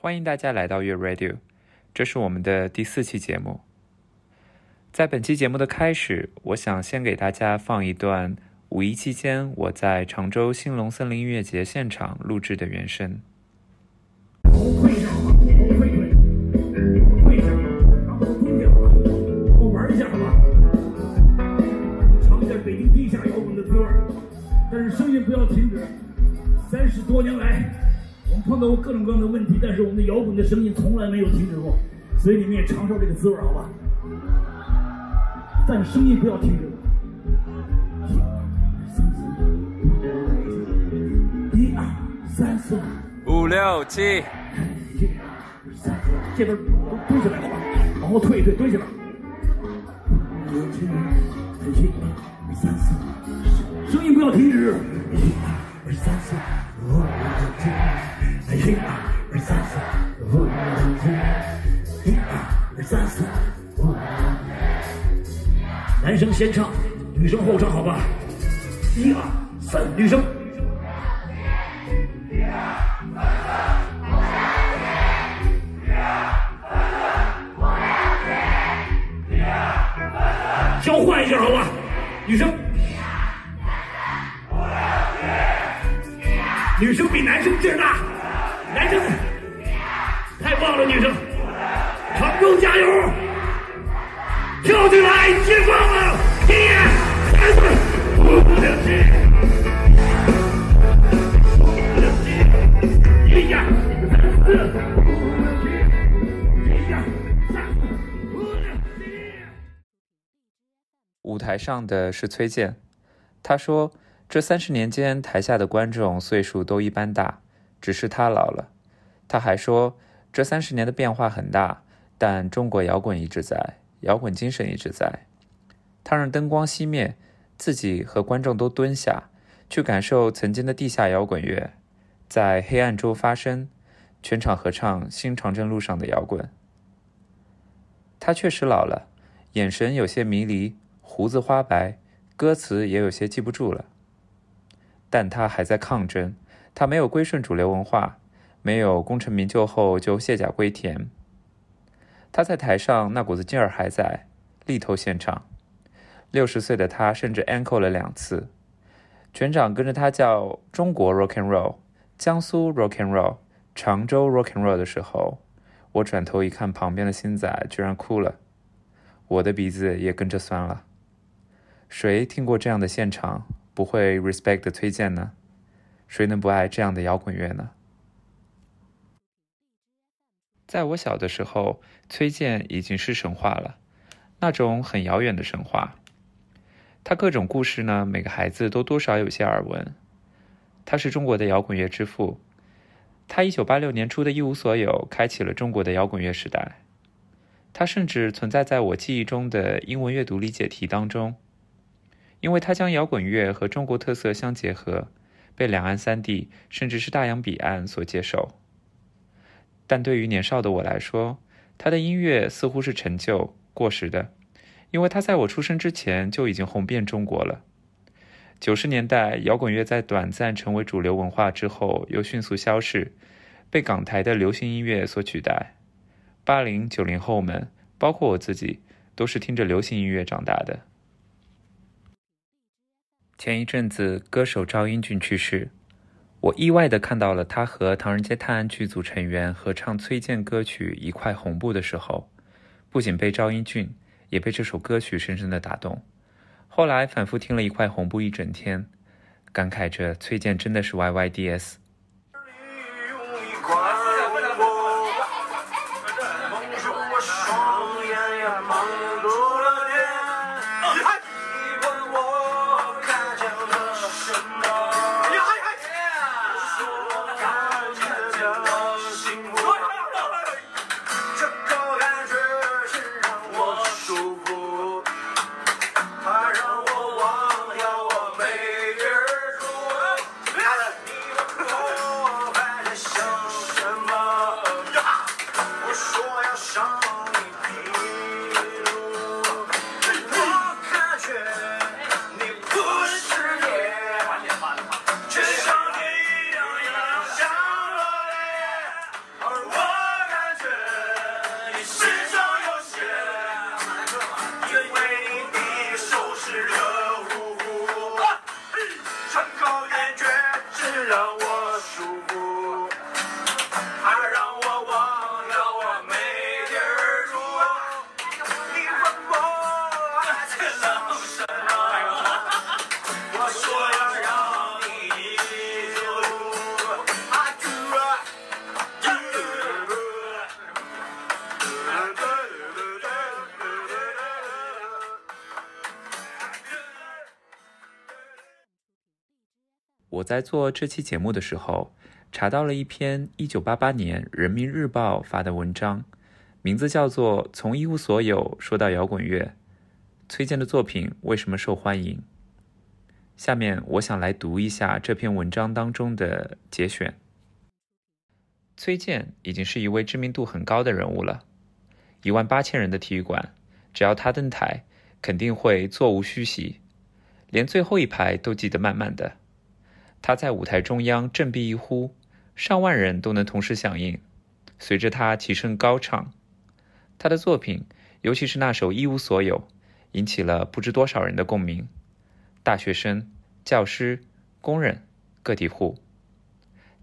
欢迎大家来到月 Radio，这是我们的第四期节目。在本期节目的开始，我想先给大家放一段五一期间我在常州兴隆森林音乐节现场录制的原声。跪下，跪跪，跪下，然后蹲下，跟我玩一下吧？尝一下北京地下摇滚的滋味儿，但是声音不要停止。三十多年来，碰到过各种各样的问题，但是我们的摇滚的声音从来没有停止过，所以你们也尝受这个滋味儿好吧？但声音不要停止。一二三四。五六七，这边蹲下来好吧，往后退一退，蹲下来。声音不要停止。一二三四五六七，一二三四五六七，一二三四五六七。男生先唱，女生后唱，好吧？一二三，女生。交换一下好吧，女生。女生比男生劲儿大，男生太棒了，女生，常州加油，跳起来，解放了，一二三四五六七，五六七，一二三四五六七，一二三四五六七。舞台上的是崔健，他说：“这三十年间，台下的观众岁数都一般大，只是他老了。”他还说：“这三十年的变化很大，但中国摇滚一直在，摇滚精神一直在。”他让灯光熄灭，自己和观众都蹲下，去感受曾经的地下摇滚乐，在黑暗中发声，全场合唱《新长征路上的摇滚》。他确实老了，眼神有些迷离。胡子花白，歌词也有些记不住了。但他还在抗争，他没有归顺主流文化，没有功成名就后就卸甲归田。他在台上那股子劲儿还在，力头现场。六十岁的他甚至 ankle 了两次，全场跟着他叫中国 rock and roll、江苏 rock and roll、常州 rock and roll 的时候，我转头一看，旁边的星仔居然哭了，我的鼻子也跟着酸了。谁听过这样的现场不会 respect 的崔健呢？谁能不爱这样的摇滚乐呢？在我小的时候，崔健已经是神话了，那种很遥远的神话。他各种故事呢，每个孩子都多少有些耳闻。他是中国的摇滚乐之父，他一九八六年初的一无所有，开启了中国的摇滚乐时代。他甚至存在在我记忆中的英文阅读理解题当中。因为他将摇滚乐和中国特色相结合，被两岸三地甚至是大洋彼岸所接受。但对于年少的我来说，他的音乐似乎是陈旧过时的，因为他在我出生之前就已经红遍中国了。九十年代，摇滚乐在短暂成为主流文化之后，又迅速消逝，被港台的流行音乐所取代。八零九零后们，包括我自己，都是听着流行音乐长大的。前一阵子，歌手赵英俊去世，我意外的看到了他和唐人街探案剧组成员合唱崔健歌曲《一块红布》的时候，不仅被赵英俊，也被这首歌曲深深的打动。后来反复听了一块红布一整天，感慨着崔健真的是 YYDS。我在做这期节目的时候，查到了一篇1988年《人民日报》发的文章，名字叫做《从一无所有说到摇滚乐》。崔健的作品为什么受欢迎？下面我想来读一下这篇文章当中的节选。崔健已经是一位知名度很高的人物了，一万八千人的体育馆，只要他登台，肯定会座无虚席，连最后一排都挤得满满的。他在舞台中央振臂一呼，上万人都能同时响应，随着他齐声高唱。他的作品，尤其是那首《一无所有》，引起了不知多少人的共鸣。大学生、教师、工人、个体户，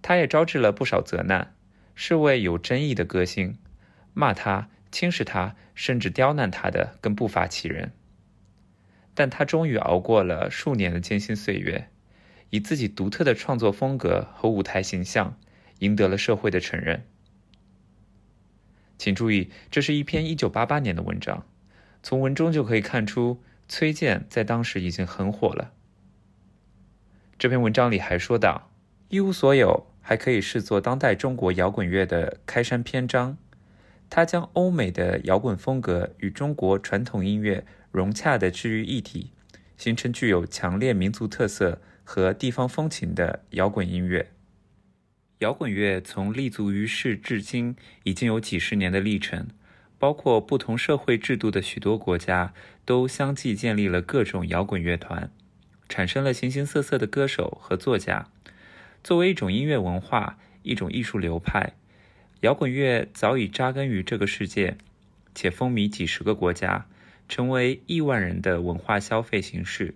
他也招致了不少责难，是位有争议的歌星，骂他、轻视他，甚至刁难他的更不乏其人。但他终于熬过了数年的艰辛岁月。以自己独特的创作风格和舞台形象，赢得了社会的承认。请注意，这是一篇1988年的文章，从文中就可以看出，崔健在当时已经很火了。这篇文章里还说到，《一无所有》还可以视作当代中国摇滚乐的开山篇章，它将欧美的摇滚风格与中国传统音乐融洽地置于一体，形成具有强烈民族特色。和地方风情的摇滚音乐。摇滚乐从立足于世至今，已经有几十年的历程。包括不同社会制度的许多国家，都相继建立了各种摇滚乐团，产生了形形色色的歌手和作家。作为一种音乐文化，一种艺术流派，摇滚乐早已扎根于这个世界，且风靡几十个国家，成为亿万人的文化消费形式。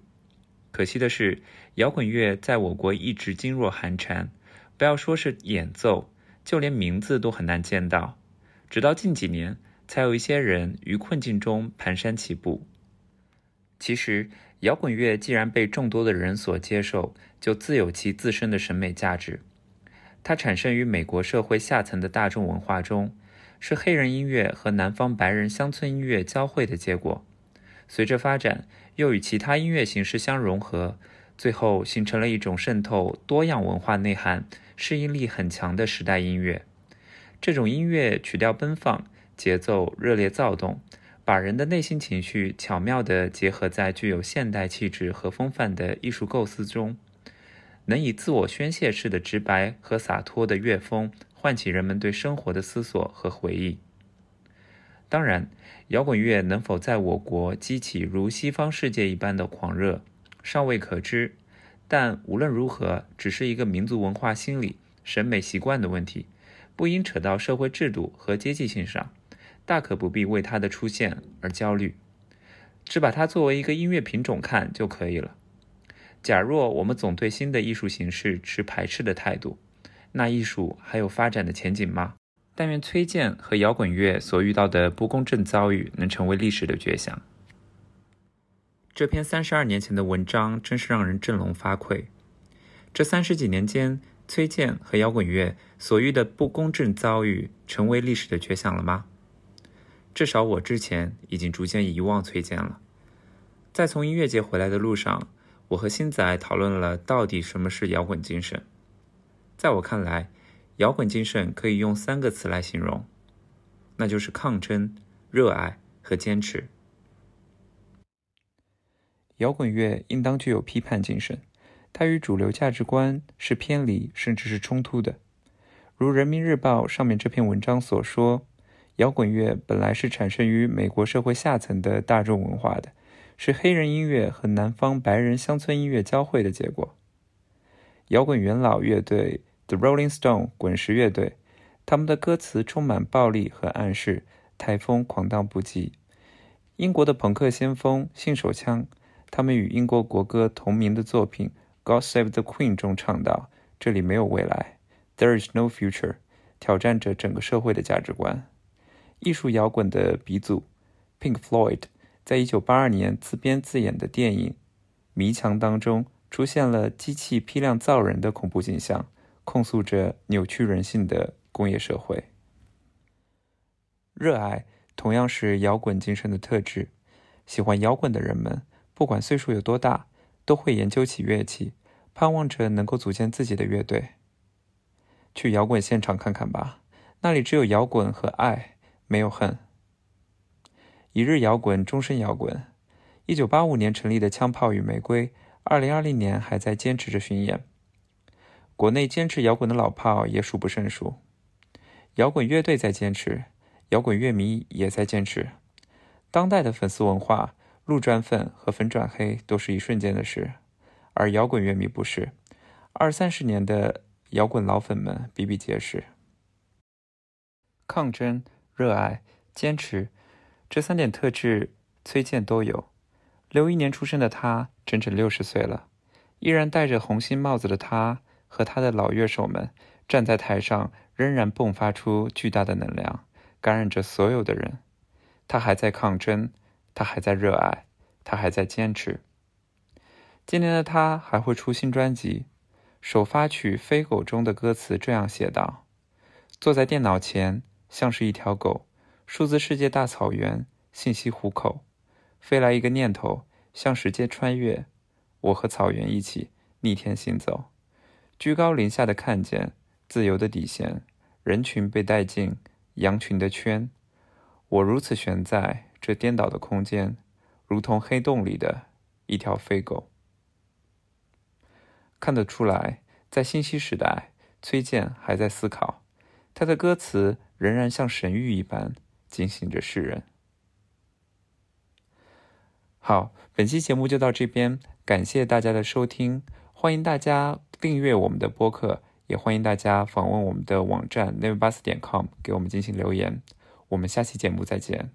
可惜的是，摇滚乐在我国一直噤若寒蝉，不要说是演奏，就连名字都很难见到。直到近几年，才有一些人于困境中蹒跚起步。其实，摇滚乐既然被众多的人所接受，就自有其自身的审美价值。它产生于美国社会下层的大众文化中，是黑人音乐和南方白人乡村音乐交汇的结果。随着发展，又与其他音乐形式相融合，最后形成了一种渗透多样文化内涵、适应力很强的时代音乐。这种音乐曲调奔放，节奏热烈躁动，把人的内心情绪巧妙地结合在具有现代气质和风范的艺术构思中，能以自我宣泄式的直白和洒脱的乐风，唤起人们对生活的思索和回忆。当然，摇滚乐能否在我国激起如西方世界一般的狂热，尚未可知。但无论如何，只是一个民族文化心理、审美习惯的问题，不应扯到社会制度和阶级性上，大可不必为它的出现而焦虑，只把它作为一个音乐品种看就可以了。假若我们总对新的艺术形式持排斥的态度，那艺术还有发展的前景吗？但愿崔健和摇滚乐所遇到的不公正遭遇能成为历史的绝响。这篇三十二年前的文章真是让人振聋发聩。这三十几年间，崔健和摇滚乐所遇的不公正遭遇成为历史的绝响了吗？至少我之前已经逐渐遗忘崔健了。在从音乐节回来的路上，我和新仔讨论了到底什么是摇滚精神。在我看来，摇滚精神可以用三个词来形容，那就是抗争、热爱和坚持。摇滚乐应当具有批判精神，它与主流价值观是偏离甚至是冲突的。如《人民日报》上面这篇文章所说，摇滚乐本来是产生于美国社会下层的大众文化的，是黑人音乐和南方白人乡村音乐交汇的结果。摇滚元老乐队。The Rolling Stone 滚石乐队，他们的歌词充满暴力和暗示，台风狂荡不羁。英国的朋克先锋信手枪，他们与英国国歌同名的作品《God Save the Queen》中唱道：“这里没有未来，There is no future。”挑战着整个社会的价值观。艺术摇滚的鼻祖 Pink Floyd，在一九八二年自编自演的电影《迷墙》当中，出现了机器批量造人的恐怖景象。控诉着扭曲人性的工业社会。热爱同样是摇滚精神的特质。喜欢摇滚的人们，不管岁数有多大，都会研究起乐器，盼望着能够组建自己的乐队。去摇滚现场看看吧，那里只有摇滚和爱，没有恨。一日摇滚，终身摇滚。一九八五年成立的枪炮与玫瑰，二零二零年还在坚持着巡演。国内坚持摇滚的老炮也数不胜数。摇滚乐队在坚持，摇滚乐迷也在坚持。当代的粉丝文化，路转粉和粉转黑都是一瞬间的事，而摇滚乐迷不是。二三十年的摇滚老粉们比比皆是。抗争、热爱、坚持，这三点特质，崔健都有。六一年出生的他，整整六十岁了，依然戴着红心帽子的他，和他的老乐手们站在台上。仍然迸发出巨大的能量，感染着所有的人。他还在抗争，他还在热爱，他还在坚持。今年的他还会出新专辑。首发曲《飞狗》中的歌词这样写道：“坐在电脑前，像是一条狗。数字世界大草原，信息虎口，飞来一个念头，像时间穿越。我和草原一起逆天行走，居高临下的看见自由的底线。”人群被带进羊群的圈，我如此悬在这颠倒的空间，如同黑洞里的一条飞狗。看得出来，在信息时代，崔健还在思考，他的歌词仍然像神谕一般警醒着世人。好，本期节目就到这边，感谢大家的收听，欢迎大家订阅我们的播客。也欢迎大家访问我们的网站 n e v e r b u s 点 com 给我们进行留言。我们下期节目再见。